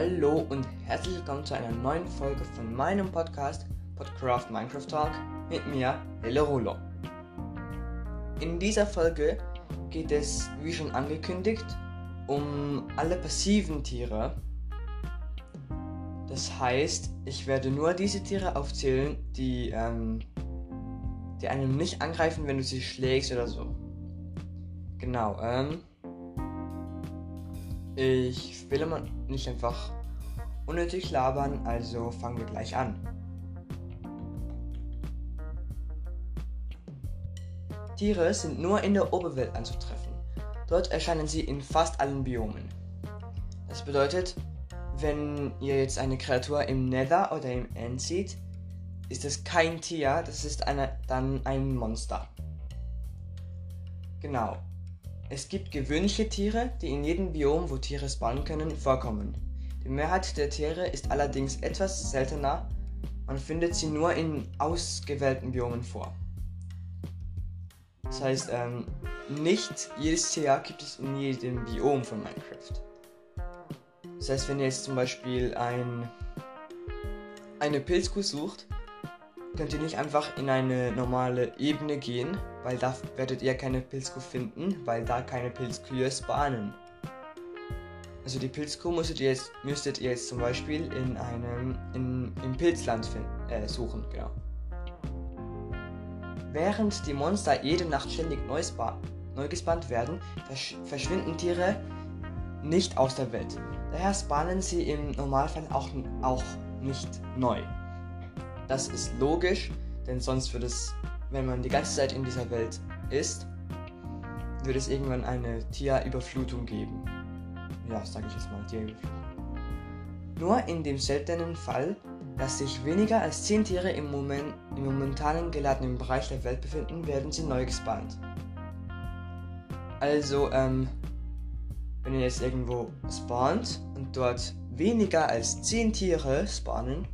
Hallo und herzlich willkommen zu einer neuen Folge von meinem Podcast Podcraft Minecraft Talk mit mir, Lele Rolo. In dieser Folge geht es, wie schon angekündigt, um alle passiven Tiere. Das heißt, ich werde nur diese Tiere aufzählen, die, ähm, die einem nicht angreifen, wenn du sie schlägst oder so. Genau, ähm. Ich will immer nicht einfach unnötig labern, also fangen wir gleich an. Tiere sind nur in der Oberwelt anzutreffen. Dort erscheinen sie in fast allen Biomen. Das bedeutet, wenn ihr jetzt eine Kreatur im Nether oder im End seht, ist es kein Tier, das ist eine, dann ein Monster. Genau. Es gibt gewöhnliche Tiere, die in jedem Biom, wo Tiere spawnen können, vorkommen. Die Mehrheit der Tiere ist allerdings etwas seltener, man findet sie nur in ausgewählten Biomen vor. Das heißt, ähm, nicht jedes Tier gibt es in jedem Biom von Minecraft. Das heißt, wenn ihr jetzt zum Beispiel ein, eine Pilzkuh sucht, könnt ihr nicht einfach in eine normale Ebene gehen, weil da werdet ihr keine Pilzkuh finden, weil da keine Pilzkühe spawnen. Also die Pilzkuh müsstet ihr jetzt, müsstet ihr jetzt zum Beispiel in einem in, im Pilzland finden, äh, suchen, genau. Während die Monster jede Nacht ständig neu, neu gespannt werden, versch verschwinden Tiere nicht aus der Welt. Daher spawnen sie im Normalfall auch, auch nicht neu. Das ist logisch, denn sonst würde es, wenn man die ganze Zeit in dieser Welt ist, würde es irgendwann eine Tierüberflutung geben. Ja, sage ich jetzt mal, Tierüberflutung. Nur in dem seltenen Fall, dass sich weniger als 10 Tiere im, Moment, im momentanen geladenen Bereich der Welt befinden, werden sie neu gespawnt. Also, ähm, wenn ihr jetzt irgendwo spawnt und dort weniger als 10 Tiere spawnen,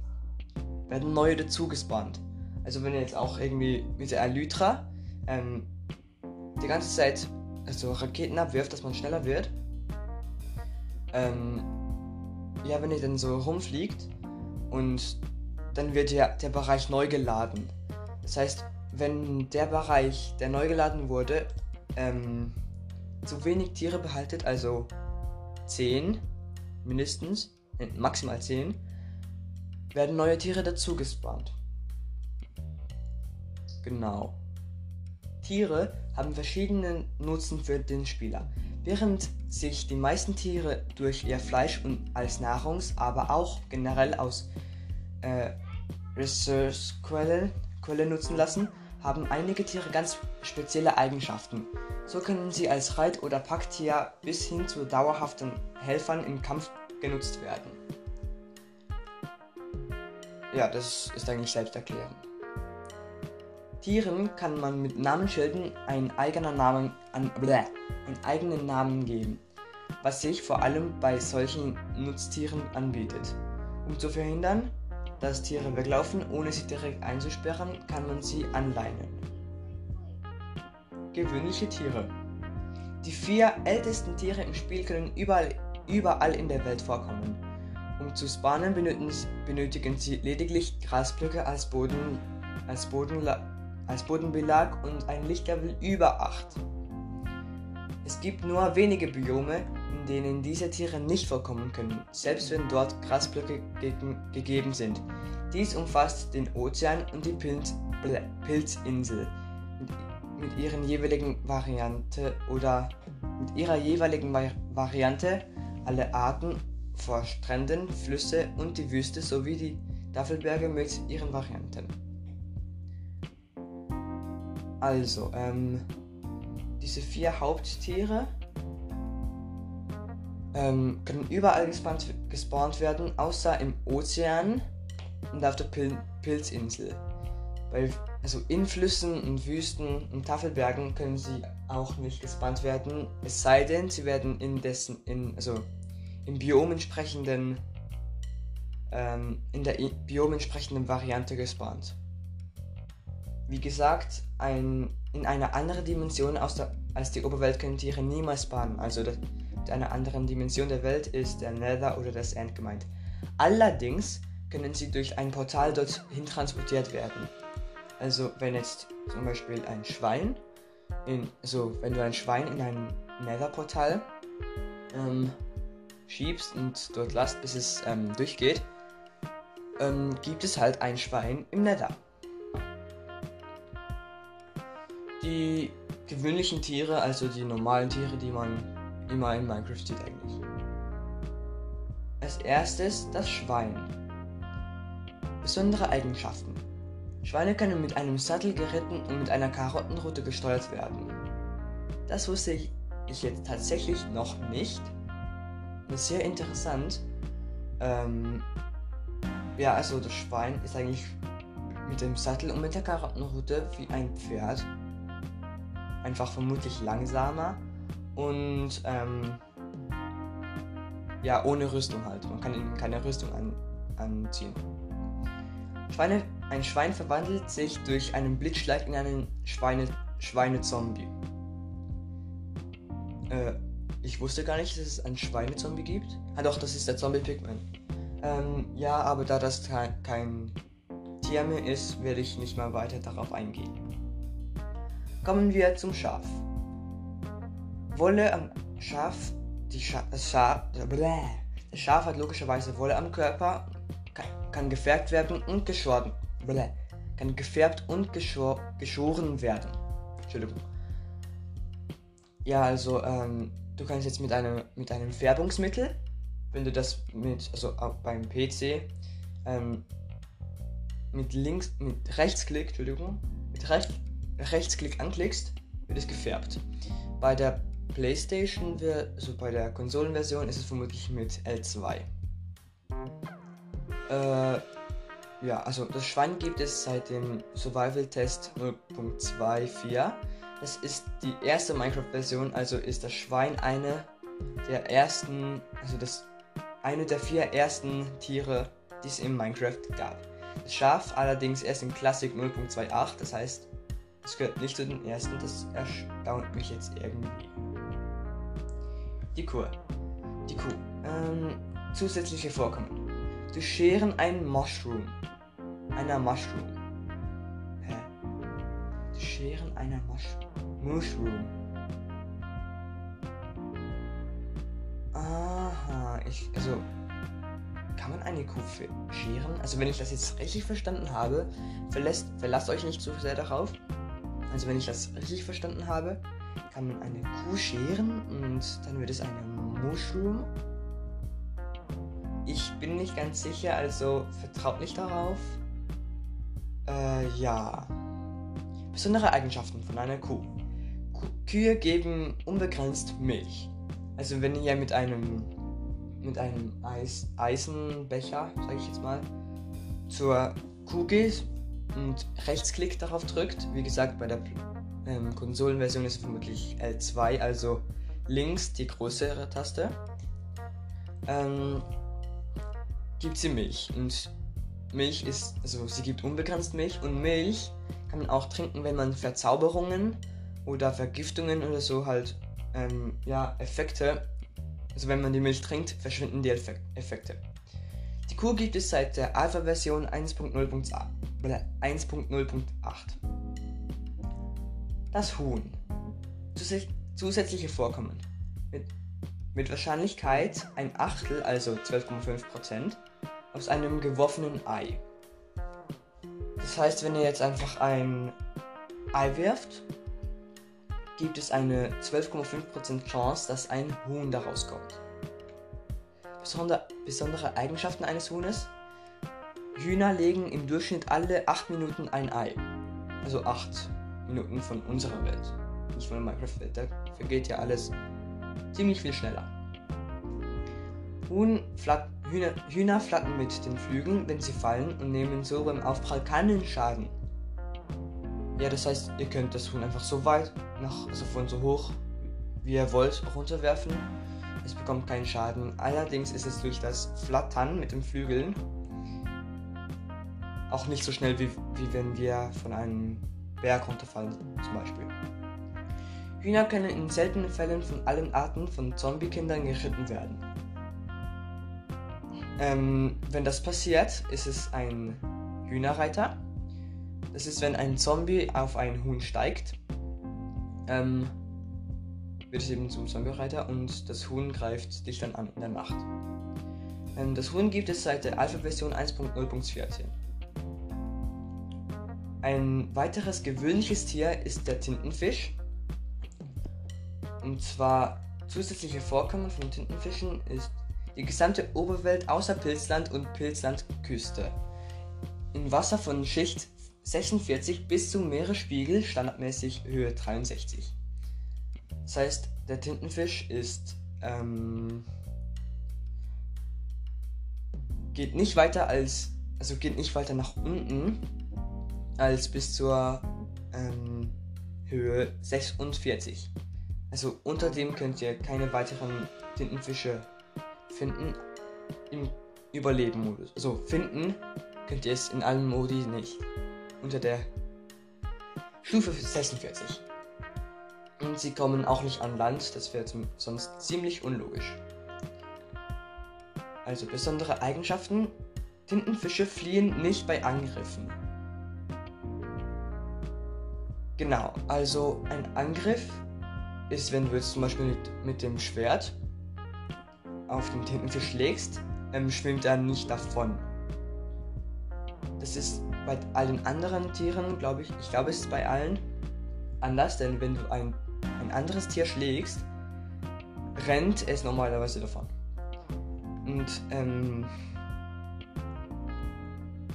werden neue dazu gespawnt. Also wenn ihr jetzt auch irgendwie mit der Elytra ähm, die ganze Zeit also Raketen abwirft, dass man schneller wird. Ähm, ja, wenn ihr dann so rumfliegt und dann wird ja der Bereich neu geladen. Das heißt, wenn der Bereich, der neu geladen wurde, ähm, zu wenig Tiere behaltet, also 10 mindestens, maximal 10, werden neue Tiere dazu gespawnt. Genau. Tiere haben verschiedene Nutzen für den Spieler. Während sich die meisten Tiere durch ihr Fleisch und als Nahrungs-, aber auch generell aus äh, Resource-Quelle Quelle nutzen lassen, haben einige Tiere ganz spezielle Eigenschaften. So können sie als Reit- oder Packtier bis hin zu dauerhaften Helfern im Kampf genutzt werden. Ja, das ist eigentlich selbsterklärend. Tieren kann man mit Namensschilden einen eigenen Namen, an, bleh, einen eigenen Namen geben, was sich vor allem bei solchen Nutztieren anbietet. Um zu verhindern, dass Tiere weglaufen, ohne sie direkt einzusperren, kann man sie anleinen. Gewöhnliche Tiere. Die vier ältesten Tiere im Spiel können überall, überall in der Welt vorkommen. Zu spawnen benötigen sie lediglich Grasblöcke als, Boden, als, Boden, als Bodenbelag und ein Lichtlevel über 8. Es gibt nur wenige Biome, in denen diese Tiere nicht vorkommen können, selbst wenn dort Grasblöcke ge gegeben sind. Dies umfasst den Ozean und die Pilz Pilzinsel mit, mit ihren jeweiligen Variante oder mit ihrer jeweiligen Variante alle Arten vor Stränden, Flüsse und die Wüste sowie die Tafelberge mit ihren Varianten. Also, ähm, diese vier Haupttiere ähm, können überall gespawnt, gespawnt, werden, außer im Ozean und auf der Pil Pilzinsel. Weil, also in Flüssen und Wüsten und Tafelbergen können sie auch nicht gespawnt werden, es sei denn, sie werden in dessen, in, also im Biom entsprechenden ähm, in der Biom entsprechenden Variante gespawnt. Wie gesagt, ein, in einer anderen Dimension aus der, als die Oberwelt können Tiere niemals spawnen. Also das, mit einer anderen Dimension der Welt ist der Nether oder das End gemeint. Allerdings können sie durch ein Portal dorthin transportiert werden. Also wenn jetzt zum Beispiel ein Schwein, in, also wenn du ein Schwein in ein Nether-Portal ähm, schiebst und dort lasst, bis es ähm, durchgeht, ähm, gibt es halt ein Schwein im Nether. Die gewöhnlichen Tiere, also die normalen Tiere, die man immer in Minecraft sieht eigentlich. Als erstes das Schwein. Besondere Eigenschaften. Schweine können mit einem Sattel geritten und mit einer Karottenroute gesteuert werden. Das wusste ich jetzt tatsächlich noch nicht. Sehr interessant. Ähm, ja, also das Schwein ist eigentlich mit dem Sattel und mit der Karottenroute wie ein Pferd. Einfach vermutlich langsamer und ähm, ja, ohne Rüstung halt. Man kann ihnen keine Rüstung an, anziehen. Schweine, ein Schwein verwandelt sich durch einen Blitzschlag in einen Schweine, Schweinezombie. Äh, ich wusste gar nicht, dass es einen Schweinezombie gibt. Ah doch, das ist der Zombie Pigman. Ähm, ja, aber da das kein, Tier mehr ist, werde ich nicht mal weiter darauf eingehen. Kommen wir zum Schaf. Wolle am Schaf, die Scha das Schaf, bläh, das Schaf hat logischerweise Wolle am Körper, kann, kann gefärbt werden und geschoren, bläh, kann gefärbt und geschor, geschoren werden. Entschuldigung. Ja, also ähm, du kannst jetzt mit einem mit einem Färbungsmittel wenn du das mit, also beim PC, ähm, mit links, mit Rechtsklick, Entschuldigung, mit Recht, Rechtsklick anklickst, wird es gefärbt. Bei der PlayStation, also bei der Konsolenversion, ist es vermutlich mit L2. Äh, ja, also das Schwein gibt es seit dem Survival Test 0.24. Das ist die erste Minecraft-Version, also ist das Schwein eine der ersten, also das eine der vier ersten Tiere, die es in Minecraft gab. Das Schaf allerdings erst in Classic 0.28, das heißt, es gehört nicht zu den ersten, das erstaunt mich jetzt irgendwie. Die Kuh. Die Kuh. Ähm, zusätzliche Vorkommen. Durch Scheren ein Mushroom. Einer Mushroom. Hä? Durch Scheren einer Mushroom. Mushroom. ich, also, kann man eine Kuh scheren? Also, wenn ich das jetzt richtig verstanden habe, verlässt, verlasst euch nicht zu sehr darauf. Also, wenn ich das richtig verstanden habe, kann man eine Kuh scheren und dann wird es eine Mushroom. Ich bin nicht ganz sicher, also vertraut nicht darauf. Äh, ja. Besondere Eigenschaften von einer Kuh. Kühe geben unbegrenzt Milch. Also wenn ihr mit einem mit einem Eis Eisenbecher, sage ich jetzt mal, zur Kuh geht und Rechtsklick darauf drückt. Wie gesagt, bei der ähm, Konsolenversion ist es vermutlich L2, also links die größere Taste. Ähm, gibt sie Milch und Milch ist, also sie gibt unbegrenzt Milch und Milch kann man auch trinken, wenn man Verzauberungen oder Vergiftungen oder so halt ähm, ja, Effekte also wenn man die Milch trinkt, verschwinden die Effekte. Die Kur gibt es seit der Alpha-Version 1.0.8. Das Huhn. zusätzliche Vorkommen. Mit, mit Wahrscheinlichkeit ein Achtel, also 12,5%, aus einem geworfenen Ei. Das heißt, wenn ihr jetzt einfach ein Ei wirft gibt es eine 12,5% Chance, dass ein Huhn daraus kommt. Besonder, besondere Eigenschaften eines Huhnes. Hühner legen im Durchschnitt alle 8 Minuten ein Ei. Also 8 Minuten von unserer Welt. Nicht von Minecraft-Welt. Da vergeht ja alles ziemlich viel schneller. Huhn, flat, Hühner, Hühner flattern mit den Flügeln, wenn sie fallen und nehmen so beim Aufprall keinen Schaden. Ja, das heißt, ihr könnt das Huhn einfach so weit, nach, also von so hoch, wie ihr wollt, runterwerfen. Es bekommt keinen Schaden. Allerdings ist es durch das Flattern mit den Flügeln auch nicht so schnell, wie, wie wenn wir von einem Berg runterfallen, zum Beispiel. Hühner können in seltenen Fällen von allen Arten von Zombie-Kindern geritten werden. Ähm, wenn das passiert, ist es ein Hühnerreiter. Das ist, wenn ein Zombie auf ein Huhn steigt, ähm, wird es eben zum Zombie-Reiter und das Huhn greift dich dann an in der Nacht. Ähm, das Huhn gibt es seit der Alpha-Version 1.0.14. Ein weiteres gewöhnliches Tier ist der Tintenfisch. Und zwar zusätzliche Vorkommen von Tintenfischen ist die gesamte Oberwelt außer Pilzland und Pilzlandküste. In Wasser von Schicht 46 bis zum Meeresspiegel standardmäßig Höhe 63. Das heißt, der Tintenfisch ist ähm, geht nicht weiter als also geht nicht weiter nach unten als bis zur ähm, Höhe 46. Also unter dem könnt ihr keine weiteren Tintenfische finden im Überleben-Modus. Also finden könnt ihr es in allen Modi nicht. Unter der Stufe 46. Und sie kommen auch nicht an Land, das wäre sonst ziemlich unlogisch. Also besondere Eigenschaften. Tintenfische fliehen nicht bei Angriffen. Genau, also ein Angriff ist, wenn du jetzt zum Beispiel mit, mit dem Schwert auf den Tintenfisch schlägst, ähm, schwimmt er nicht davon. Das ist bei allen anderen Tieren, glaube ich, ich glaube es ist bei allen anders, denn wenn du ein, ein anderes Tier schlägst, rennt es normalerweise davon. Und ähm,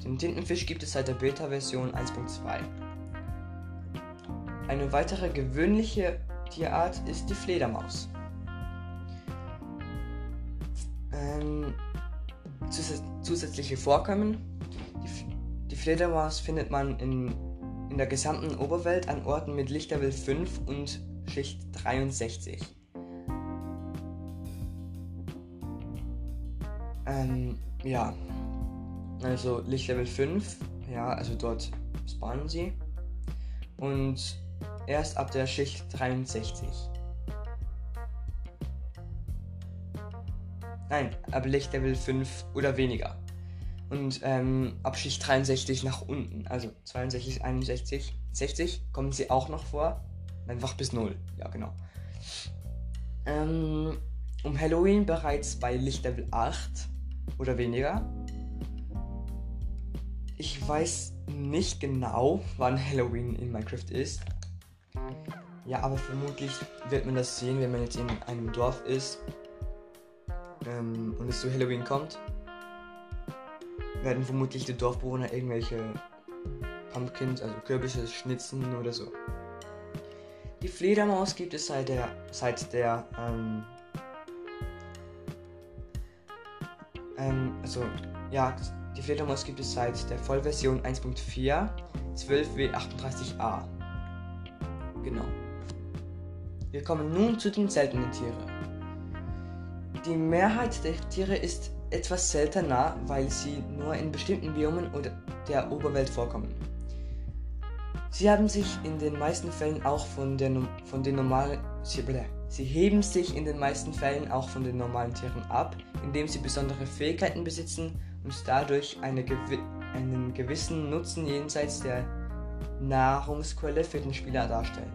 den Tintenfisch gibt es seit der Beta-Version 1.2. Eine weitere gewöhnliche Tierart ist die Fledermaus. Ähm, zus zusätzliche Vorkommen. Fledermaus findet man in, in der gesamten Oberwelt an Orten mit Lichtlevel 5 und Schicht 63. Ähm, ja. Also Lichtlevel 5, ja, also dort spawnen sie. Und erst ab der Schicht 63. Nein, ab Lichtlevel 5 oder weniger. Und ähm, ab Schicht 63 nach unten, also 62, 61, 60 kommen sie auch noch vor. Einfach bis 0, ja genau. Ähm, um Halloween bereits bei Lichtlevel 8 oder weniger. Ich weiß nicht genau, wann Halloween in Minecraft ist. Ja, aber vermutlich wird man das sehen, wenn man jetzt in einem Dorf ist ähm, und es zu Halloween kommt. Werden vermutlich die Dorfbewohner irgendwelche Pumpkins, also Kürbisse, schnitzen oder so. Die Fledermaus gibt es seit der, seit der, ähm, ähm, also, ja, die Fledermaus gibt es seit der Vollversion 1.4, 12W38A. Genau. Wir kommen nun zu den seltenen Tieren. Die Mehrheit der Tiere ist etwas seltener, weil sie nur in bestimmten Biomen oder der Oberwelt vorkommen. Sie haben sich in den meisten Fällen auch von, der, von den normalen sie, heben sich in den meisten Fällen auch von den normalen Tieren ab, indem sie besondere Fähigkeiten besitzen und dadurch eine, einen gewissen Nutzen jenseits der Nahrungsquelle für den Spieler darstellen.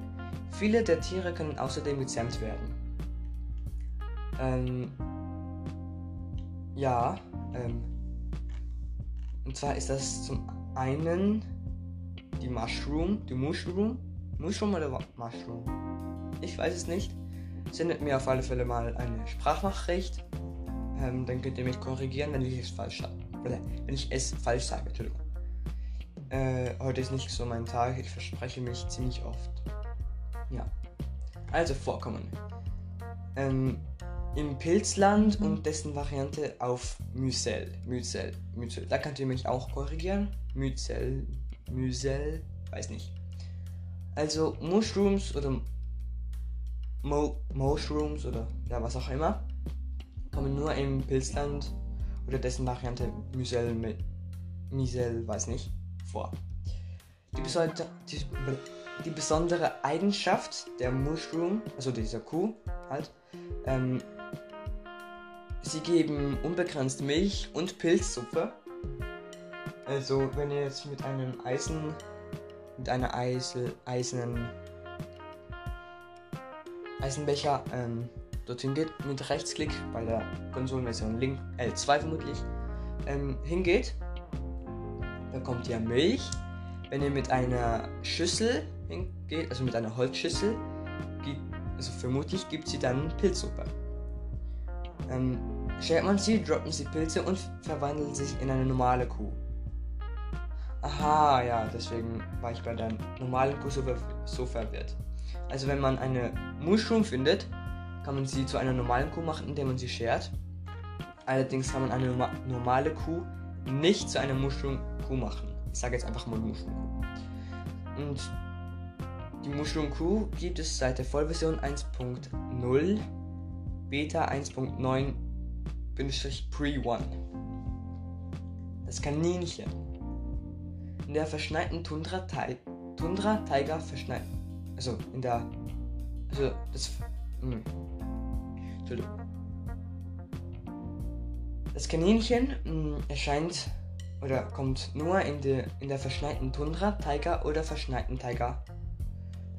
Viele der Tiere können außerdem gezähmt werden. Ähm, ja, ähm, und zwar ist das zum einen die Mushroom, die Mushroom, Mushroom oder Mushroom? Ich weiß es nicht. Sendet mir auf alle Fälle mal eine Sprachnachricht. Ähm, dann könnt ihr mich korrigieren, wenn ich es falsch sage. Wenn ich es falsch sage, Entschuldigung. Äh, heute ist nicht so mein Tag, ich verspreche mich ziemlich oft. Ja. Also Vorkommen. Ähm, Im Pilzland und dessen Variante auf Mycel. Mycel. Mycel. Da könnt ihr mich auch korrigieren. Mycel. Mycel. Weiß nicht. Also Mushrooms oder Mo Mushrooms oder ja was auch immer kommen nur im Pilzland oder dessen Variante Mycel Misel, weiß nicht, vor. Die, Besonder die, die besondere Eigenschaft der Mushroom, also dieser Kuh halt, ähm, sie geben unbegrenzt Milch und Pilzsuppe. Also wenn ihr jetzt mit einem Eisen, mit einer Eisel, eisernen Eisenbecher ähm, dorthin geht, mit Rechtsklick bei der Konsolenversion Link L2 vermutlich ähm, hingeht, bekommt ihr Milch. Wenn ihr mit einer Schüssel hingeht, also mit einer Holzschüssel, gibt, also vermutlich gibt sie dann Pilzsuppe. Ähm, schert man sie, droppen sie Pilze und verwandeln sich in eine normale Kuh. Aha, ja, deswegen war ich bei der normalen Kuh so, so verwirrt. Also wenn man eine Mushroom findet, kann man sie zu einer normalen Kuh machen, indem man sie schert. Allerdings kann man eine normale Kuh nicht zu einer Mushroom-Kuh machen. Ich sage jetzt einfach mal Mushroom-Kuh. Und die Mushroom-Kuh gibt es seit der Vollversion 1.0 Beta 1.9-Pre-1. Das Kaninchen. In der verschneiten Tundra, Tundra Tiger verschneit. Also in der. Also das. Mh. Hm. Entschuldigung. Das Kaninchen mh, hm, erscheint oder kommt nur in, de, in der verschneiten Tundra, Taiga oder verschneiten Taiga.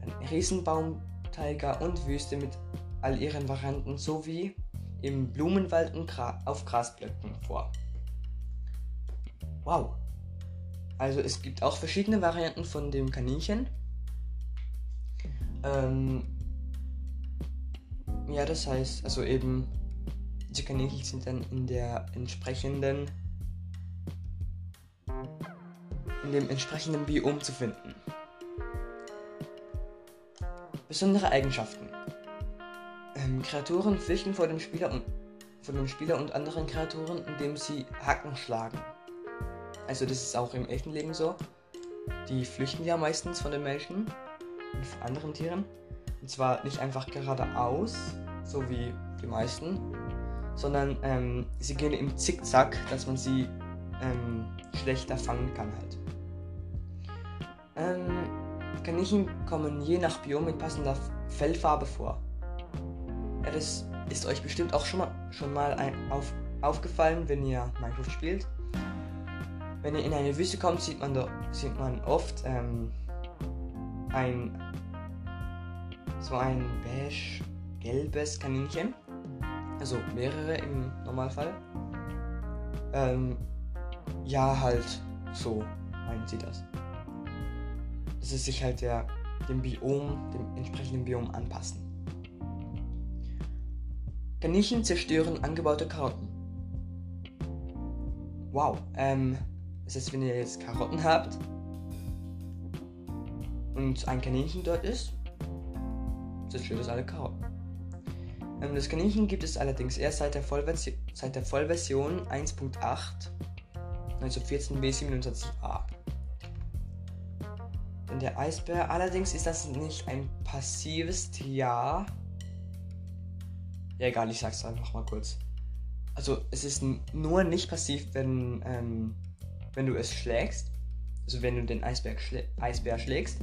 Dann Riesenbaum-Taiga und Wüste mit all ihren Varianten sowie im Blumenwald und Gra auf Grasblöcken vor. Wow. Also es gibt auch verschiedene Varianten von dem Kaninchen. Ähm, ja, das heißt, also eben die Kaninchen sind dann in der entsprechenden in dem entsprechenden Biom zu finden. Besondere Eigenschaften. Kreaturen flüchten vor dem Spieler und vor dem Spieler und anderen Kreaturen, indem sie Hacken schlagen. Also das ist auch im echten Leben so. Die flüchten ja meistens von den Menschen und von anderen Tieren. Und zwar nicht einfach geradeaus, so wie die meisten, sondern ähm, sie gehen im Zickzack, dass man sie ähm, schlechter fangen kann halt. Ähm, Kaninchen kommen je nach Biom mit passender Fellfarbe vor. Ja, das ist euch bestimmt auch schon mal, schon mal ein, auf, aufgefallen, wenn ihr Minecraft spielt. Wenn ihr in eine Wüste kommt, sieht man, da, sieht man oft ähm, ein so ein beige gelbes Kaninchen also mehrere im Normalfall. Ähm, ja, halt so meinen sie das. Dass es sich halt der, dem Biom, dem entsprechenden Biom anpassen. Kaninchen zerstören angebaute Karotten. Wow, ähm, das heißt, wenn ihr jetzt Karotten habt und ein Kaninchen dort ist, zerstört es alle Karotten. Ähm, das Kaninchen gibt es allerdings erst seit der, Vollversion, seit der Vollversion 1.8, also 14b27a. Denn der Eisbär, allerdings ist das nicht ein passives Tier. Ja, egal, ich sag's einfach mal kurz. Also, es ist nur nicht passiv, wenn, ähm, wenn du es schlägst. Also, wenn du den Eisbär, schlä Eisbär schlägst.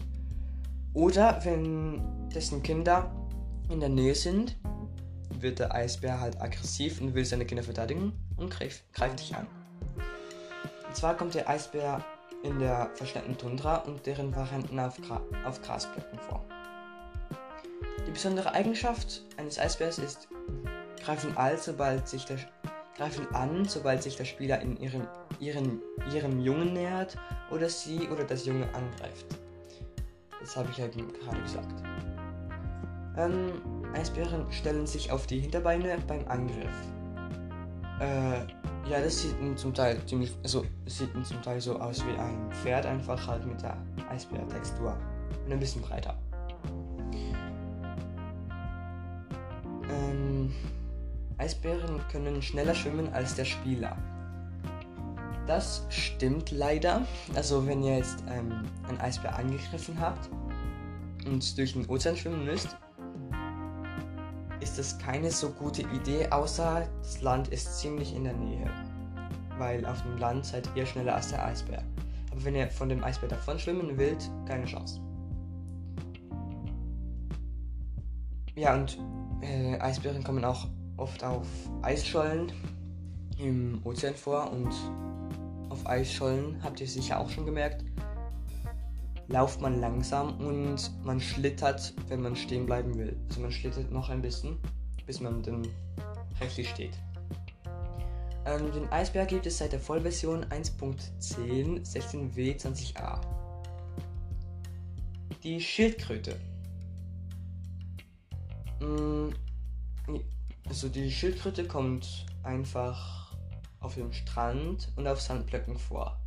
Oder wenn dessen Kinder in der Nähe sind wird der Eisbär halt aggressiv und will seine Kinder verteidigen und greift, greift dich an. Und zwar kommt der Eisbär in der verschneiten Tundra und deren Varianten auf, Gra auf Grasblöcken vor. Die besondere Eigenschaft eines Eisbärs ist, greifen, all, sobald sich der, greifen an, sobald sich der Spieler in ihrem, ihren, ihrem Jungen nähert oder sie oder das Junge angreift. Das habe ich ja gerade gesagt. Ähm, Eisbären stellen sich auf die Hinterbeine beim Angriff. Äh, ja, das sieht zum Teil ziemlich, also sieht zum Teil so aus wie ein Pferd, einfach halt mit der Eisbär-Textur und ein bisschen breiter. Eisbären können schneller schwimmen als der Spieler. Das stimmt leider. Also wenn ihr jetzt ähm, einen Eisbär angegriffen habt und durch den Ozean schwimmen müsst, ist es keine so gute Idee, außer das Land ist ziemlich in der Nähe. Weil auf dem Land seid ihr schneller als der Eisbär. Aber wenn ihr von dem Eisbär davon schwimmen wollt, keine Chance. ja, und äh, Eisbären kommen auch oft auf Eisschollen im Ozean vor und auf Eisschollen, habt ihr sicher auch schon gemerkt, lauft man langsam und man schlittert, wenn man stehen bleiben will. Also man schlittert noch ein bisschen, bis man dann rechtlich steht. Ähm, den Eisberg gibt es seit der Vollversion 1.10 16w 20a. Die Schildkröte. Mm, also die Schildkröte kommt einfach auf dem Strand und auf Sandblöcken vor.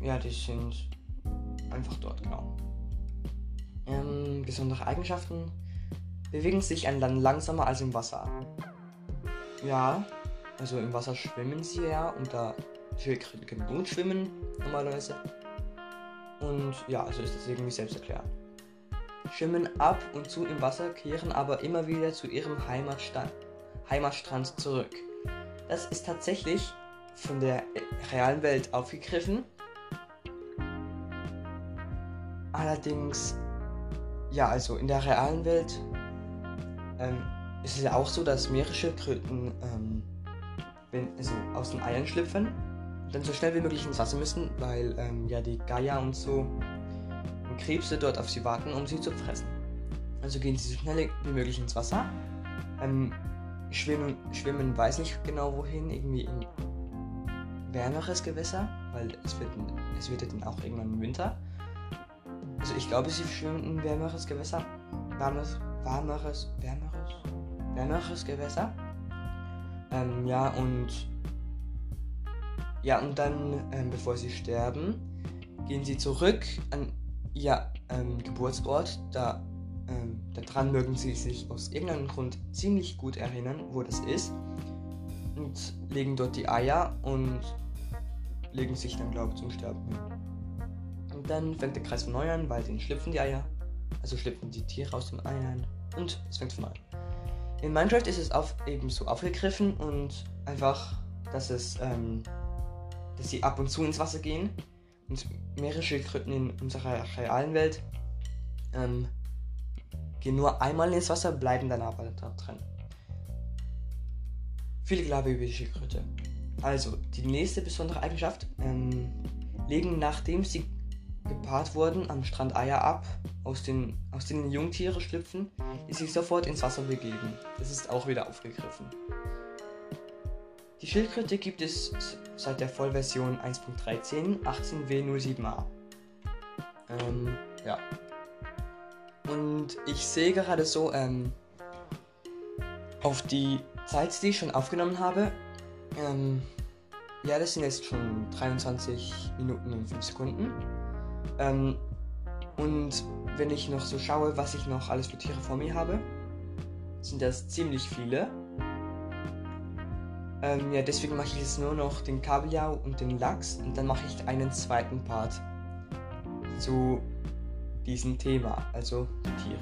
Ja, die sind einfach dort, genau. Ähm, besondere Eigenschaften bewegen sich an Land langsamer als im Wasser. Ja, also im Wasser schwimmen sie ja und da Schildkröten können gut schwimmen normalerweise. Und ja, also ist das irgendwie selbst erklärt. Schwimmen ab und zu im Wasser, kehren aber immer wieder zu ihrem Heimatstand, Heimatstrand zurück. Das ist tatsächlich von der realen Welt aufgegriffen. Allerdings, ja, also in der realen Welt ähm, ist es ja auch so, dass Meeresschildkröten ähm, wenn, also aus den Eiern schlüpfen dann so schnell wie möglich ins Wasser müssen, weil ähm, ja die Geier und so Krebse dort auf sie warten, um sie zu fressen. Also gehen sie so schnell wie möglich ins Wasser. Ähm, schwimmen, schwimmen weiß nicht genau wohin, irgendwie in wärmeres Gewässer, weil es wird, es wird ja dann auch irgendwann im Winter. Also ich glaube, sie schwimmen in wärmeres Gewässer. Warmes, warmeres, wärmeres, wärmeres Gewässer. Ähm, ja, und ja, und dann, ähm, bevor sie sterben, gehen sie zurück an ihr ähm, Geburtsort. Da, ähm, daran mögen sie sich aus irgendeinem Grund ziemlich gut erinnern, wo das ist. Und legen dort die Eier und legen sich dann, glaube ich, zum Sterben. Und dann fängt der Kreis von neu an, weil denen schlüpfen die Eier. Also schlüpfen die Tiere aus den Eiern. Und es fängt von neu an. In Minecraft ist es auf, eben so aufgegriffen und einfach, dass es, ähm, dass sie ab und zu ins Wasser gehen und mehrere Schildkröten in unserer realen Welt ähm, gehen nur einmal ins Wasser, bleiben dann aber da drin. Viele Glaube über die Schildkröte. Also, die nächste besondere Eigenschaft, ähm, legen nachdem sie gepaart wurden am Strand Eier ab, aus, den, aus denen Jungtiere schlüpfen, die sich sofort ins Wasser begeben. Das ist auch wieder aufgegriffen. Die Schildkröte gibt es seit der Vollversion 1.13 18W07a. Ähm, ja. Und ich sehe gerade so, ähm, auf die Zeit, die ich schon aufgenommen habe, ähm, ja, das sind jetzt schon 23 Minuten und 5 Sekunden. Ähm, und wenn ich noch so schaue, was ich noch alles für Tiere vor mir habe, sind das ziemlich viele. Ähm, ja, deswegen mache ich jetzt nur noch den Kabeljau und den Lachs und dann mache ich einen zweiten Part zu diesem Thema, also die Tiere.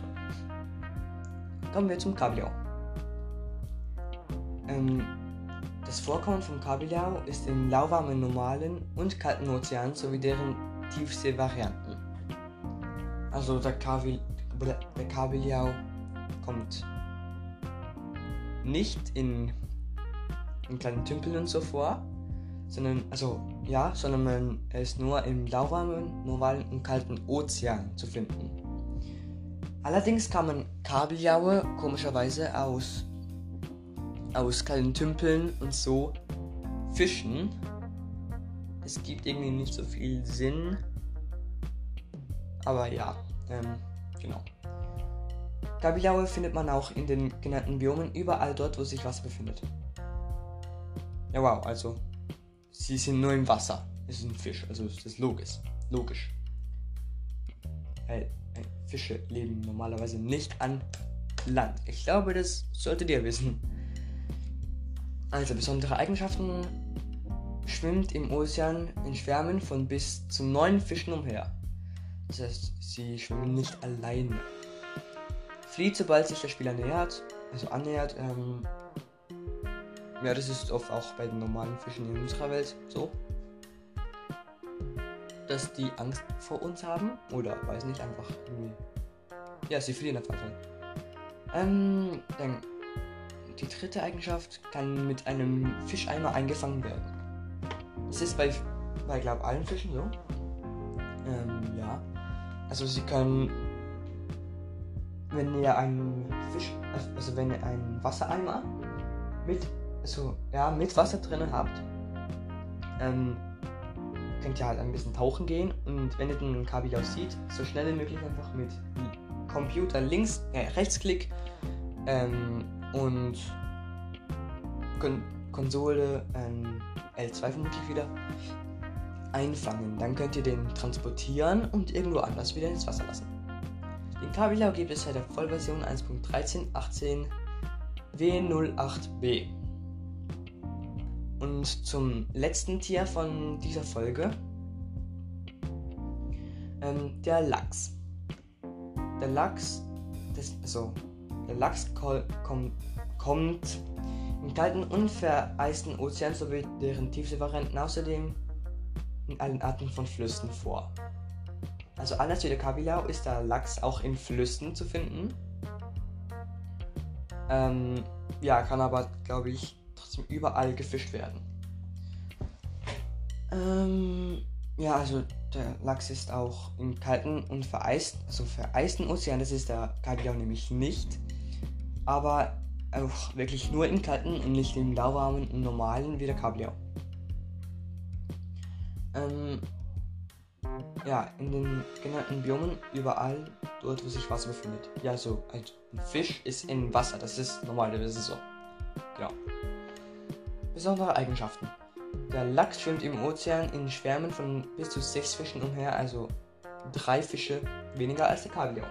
Kommen wir zum Kabeljau. Ähm, das Vorkommen vom Kabeljau ist im lauwarmen normalen und kalten Ozean sowie deren Tiefseevarianten. Also der, Kabil, der Kabeljau kommt nicht in, in kleinen Tümpeln und so vor, sondern, also ja, sondern man, er ist nur im lauwarmen, normalen und kalten Ozean zu finden. Allerdings kann man Kabeljaue komischerweise aus, aus kalten Tümpeln und so fischen es gibt irgendwie nicht so viel Sinn. Aber ja, ähm, genau. Kabeljauer findet man auch in den genannten Biomen überall dort, wo sich Wasser befindet. Ja, wow, also sie sind nur im Wasser. Es ist ein Fisch, also ist das logisch. Logisch. Weil Fische leben normalerweise nicht an Land. Ich glaube, das solltet ihr wissen. Also besondere Eigenschaften schwimmt im Ozean in Schwärmen von bis zu neun Fischen umher. Das heißt, sie schwimmen nicht alleine. Flieht, sobald sich der Spieler nähert, also annähert. Ähm, ja, das ist oft auch bei den normalen Fischen in unserer Welt so. Dass die Angst vor uns haben oder weiß nicht, einfach irgendwie. Ja, sie fliehen einfach. Ähm, dann die dritte Eigenschaft kann mit einem Fischeimer eingefangen werden. Das ist bei, bei glaube allen Fischen so. Ähm, ja. Also sie können, wenn ihr einen Fisch, also wenn ihr einen Wassereimer mit, also ja, mit Wasser drinnen habt, ähm, könnt ihr halt ein bisschen tauchen gehen und wenn ihr den Kabeljau sieht, so schnell wie möglich einfach mit Computer links, äh, Rechtsklick ähm, und Kon Konsole ähm, L2 vermutlich wieder einfangen. Dann könnt ihr den transportieren und irgendwo anders wieder ins Wasser lassen. Den Kabeljau gibt es seit der Vollversion 1.13.18 W08B. Und zum letzten Tier von dieser Folge, ähm, der Lachs. Der Lachs, das, also, der Lachs kommt, kommt im kalten und vereisten Ozean sowie deren Tiefseevarianten außerdem in allen Arten von Flüssen vor. Also anders wie der Kabeljau ist der Lachs auch in Flüssen zu finden. Ähm, ja, kann aber, glaube ich, trotzdem überall gefischt werden. Ähm, ja, also der Lachs ist auch im kalten und vereisten, also vereisten Ozean, das ist der Kabeljau nämlich nicht. Aber auch wirklich nur im kalten und nicht im lauwarmen und normalen wie der Kabeljau. Ähm, ja, in den genannten Biomen überall dort, wo sich Wasser befindet. Ja, so, ein Fisch ist in Wasser, das ist normal, das ist so. Genau. Besondere Eigenschaften. Der Lachs schwimmt im Ozean in Schwärmen von bis zu sechs Fischen umher, also drei Fische weniger als der Kabeljau.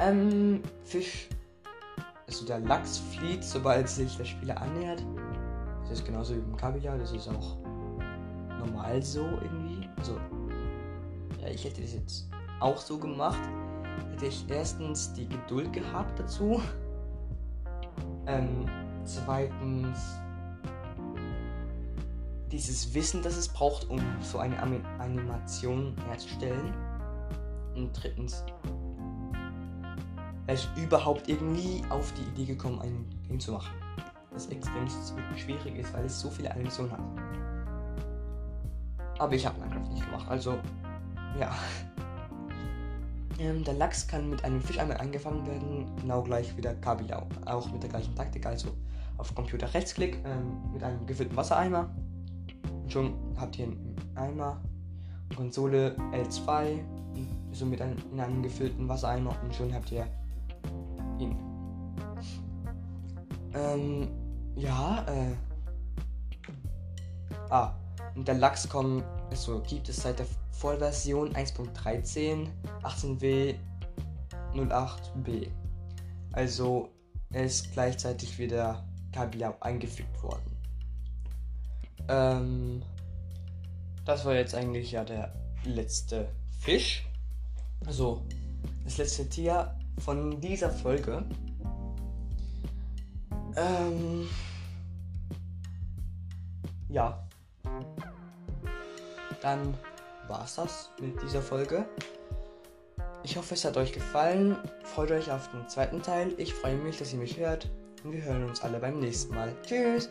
Ähm, Fisch also der Lachs flieht, sobald sich der Spieler annähert. Das ist genauso wie beim Kabeljau, das ist auch normal so irgendwie. Also, ja, ich hätte das jetzt auch so gemacht. Hätte ich erstens die Geduld gehabt dazu. Ähm, zweitens dieses Wissen, das es braucht, um so eine Animation herzustellen. Und drittens er ist überhaupt irgendwie auf die Idee gekommen, ein Game zu machen. Das extrem schwierig ist, weil es so viele Animationen hat. Aber ich habe Minecraft nicht gemacht, also ja. Ähm, der Lachs kann mit einem Fisch einmal eingefangen werden, genau gleich wie der Kabeljau. Auch mit der gleichen Taktik, also auf Computer Rechtsklick ähm, mit einem gefüllten Wassereimer. Schon habt ihr einen Eimer. Konsole L2, so mit einem, in einem gefüllten Wassereimer und schon habt ihr ihn. Ähm, ja, äh. Ah, und der Lachs kommt, also gibt es seit der Vollversion 1.13 18w 08b. Also ist gleichzeitig wieder Kabeljau eingefügt worden. Ähm, das war jetzt eigentlich ja der letzte Fisch. Also das letzte Tier von dieser Folge. Ähm, ja. Dann war's das mit dieser Folge. Ich hoffe, es hat euch gefallen. Freut euch auf den zweiten Teil. Ich freue mich, dass ihr mich hört. Und wir hören uns alle beim nächsten Mal. Tschüss!